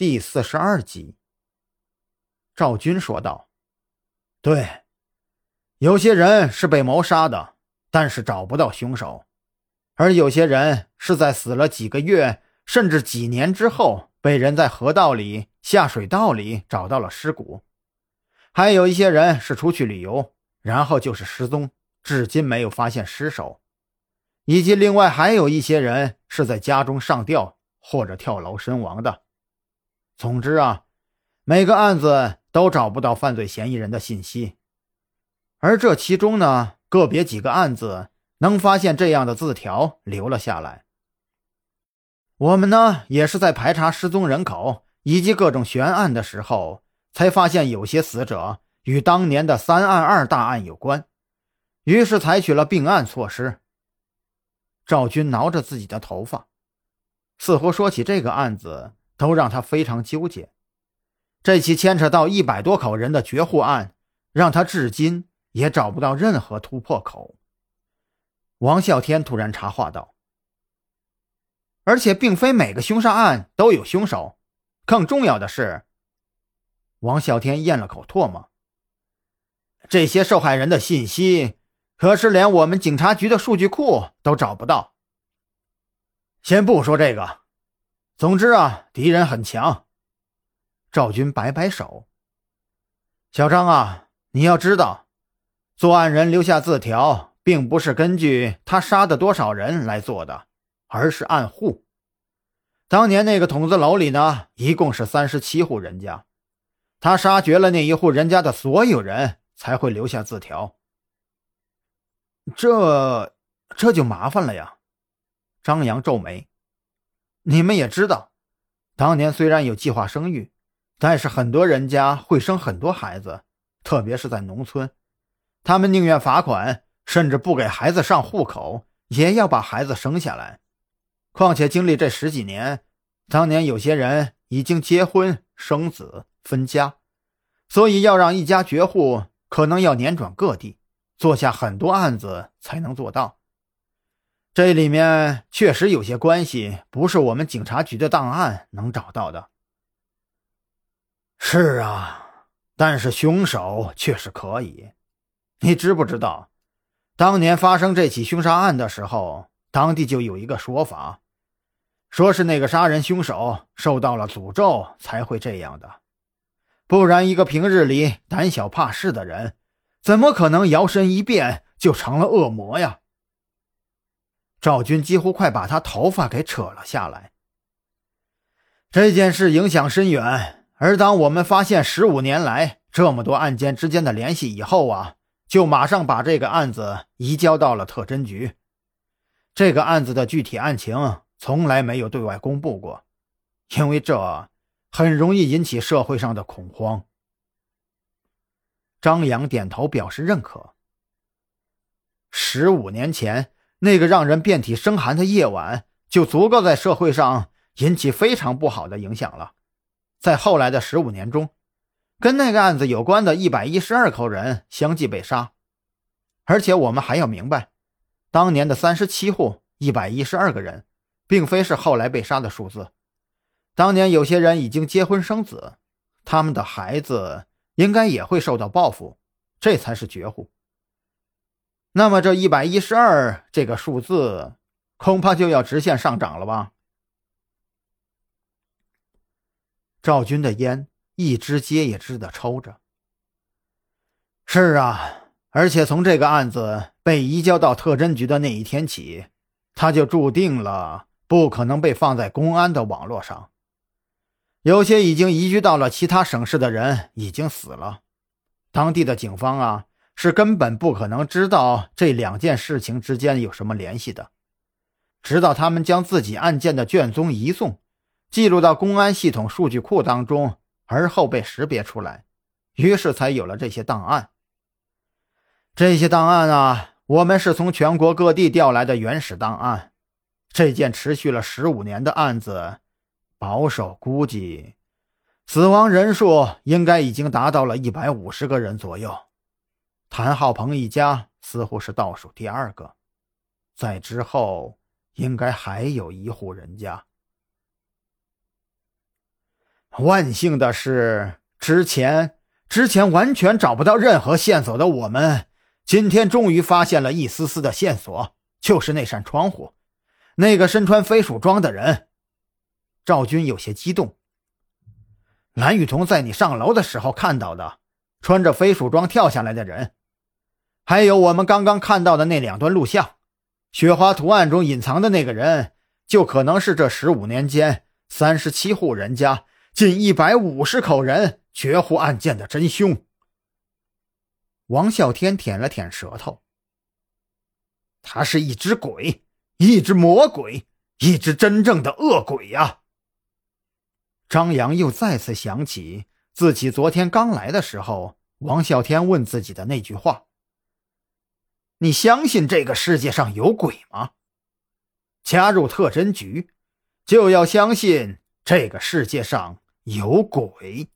第四十二集，赵军说道：“对，有些人是被谋杀的，但是找不到凶手；而有些人是在死了几个月甚至几年之后，被人在河道里、下水道里找到了尸骨；还有一些人是出去旅游，然后就是失踪，至今没有发现尸首；以及另外还有一些人是在家中上吊或者跳楼身亡的。”总之啊，每个案子都找不到犯罪嫌疑人的信息，而这其中呢，个别几个案子能发现这样的字条留了下来。我们呢，也是在排查失踪人口以及各种悬案的时候，才发现有些死者与当年的三案二大案有关，于是采取了并案措施。赵军挠着自己的头发，似乎说起这个案子。都让他非常纠结。这起牵扯到一百多口人的绝户案，让他至今也找不到任何突破口。王啸天突然插话道：“而且，并非每个凶杀案都有凶手。更重要的是，王啸天咽了口唾沫。这些受害人的信息，可是连我们警察局的数据库都找不到。先不说这个。”总之啊，敌人很强。赵军摆摆手：“小张啊，你要知道，作案人留下字条，并不是根据他杀的多少人来做的，而是按户。当年那个筒子楼里呢，一共是三十七户人家，他杀绝了那一户人家的所有人，才会留下字条。这这就麻烦了呀。”张扬皱眉。你们也知道，当年虽然有计划生育，但是很多人家会生很多孩子，特别是在农村，他们宁愿罚款，甚至不给孩子上户口，也要把孩子生下来。况且经历这十几年，当年有些人已经结婚生子分家，所以要让一家绝户，可能要辗转各地，做下很多案子才能做到。这里面确实有些关系，不是我们警察局的档案能找到的。是啊，但是凶手确实可以。你知不知道，当年发生这起凶杀案的时候，当地就有一个说法，说是那个杀人凶手受到了诅咒才会这样的，不然一个平日里胆小怕事的人，怎么可能摇身一变就成了恶魔呀？赵军几乎快把他头发给扯了下来。这件事影响深远，而当我们发现十五年来这么多案件之间的联系以后啊，就马上把这个案子移交到了特侦局。这个案子的具体案情从来没有对外公布过，因为这很容易引起社会上的恐慌。张扬点头表示认可。十五年前。那个让人遍体生寒的夜晚，就足够在社会上引起非常不好的影响了。在后来的十五年中，跟那个案子有关的一百一十二口人相继被杀，而且我们还要明白，当年的三十七户一百一十二个人，并非是后来被杀的数字。当年有些人已经结婚生子，他们的孩子应该也会受到报复，这才是绝户。那么这一百一十二这个数字，恐怕就要直线上涨了吧？赵军的烟一支接一支的抽着。是啊，而且从这个案子被移交到特侦局的那一天起，他就注定了不可能被放在公安的网络上。有些已经移居到了其他省市的人已经死了，当地的警方啊。是根本不可能知道这两件事情之间有什么联系的，直到他们将自己案件的卷宗移送，记录到公安系统数据库当中，而后被识别出来，于是才有了这些档案。这些档案啊，我们是从全国各地调来的原始档案。这件持续了十五年的案子，保守估计，死亡人数应该已经达到了一百五十个人左右。谭浩鹏一家似乎是倒数第二个，在之后应该还有一户人家。万幸的是，之前之前完全找不到任何线索的我们，今天终于发现了一丝丝的线索，就是那扇窗户，那个身穿飞鼠装的人。赵军有些激动。蓝雨桐在你上楼的时候看到的，穿着飞鼠装跳下来的人，还有我们刚刚看到的那两段录像，雪花图案中隐藏的那个人，就可能是这十五年间三十七户人家、近一百五十口人绝户案件的真凶。王啸天舔了舔舌头，他是一只鬼，一只魔鬼，一只真正的恶鬼呀！张扬又再次想起自己昨天刚来的时候，王啸天问自己的那句话：“你相信这个世界上有鬼吗？加入特侦局，就要相信这个世界上有鬼。”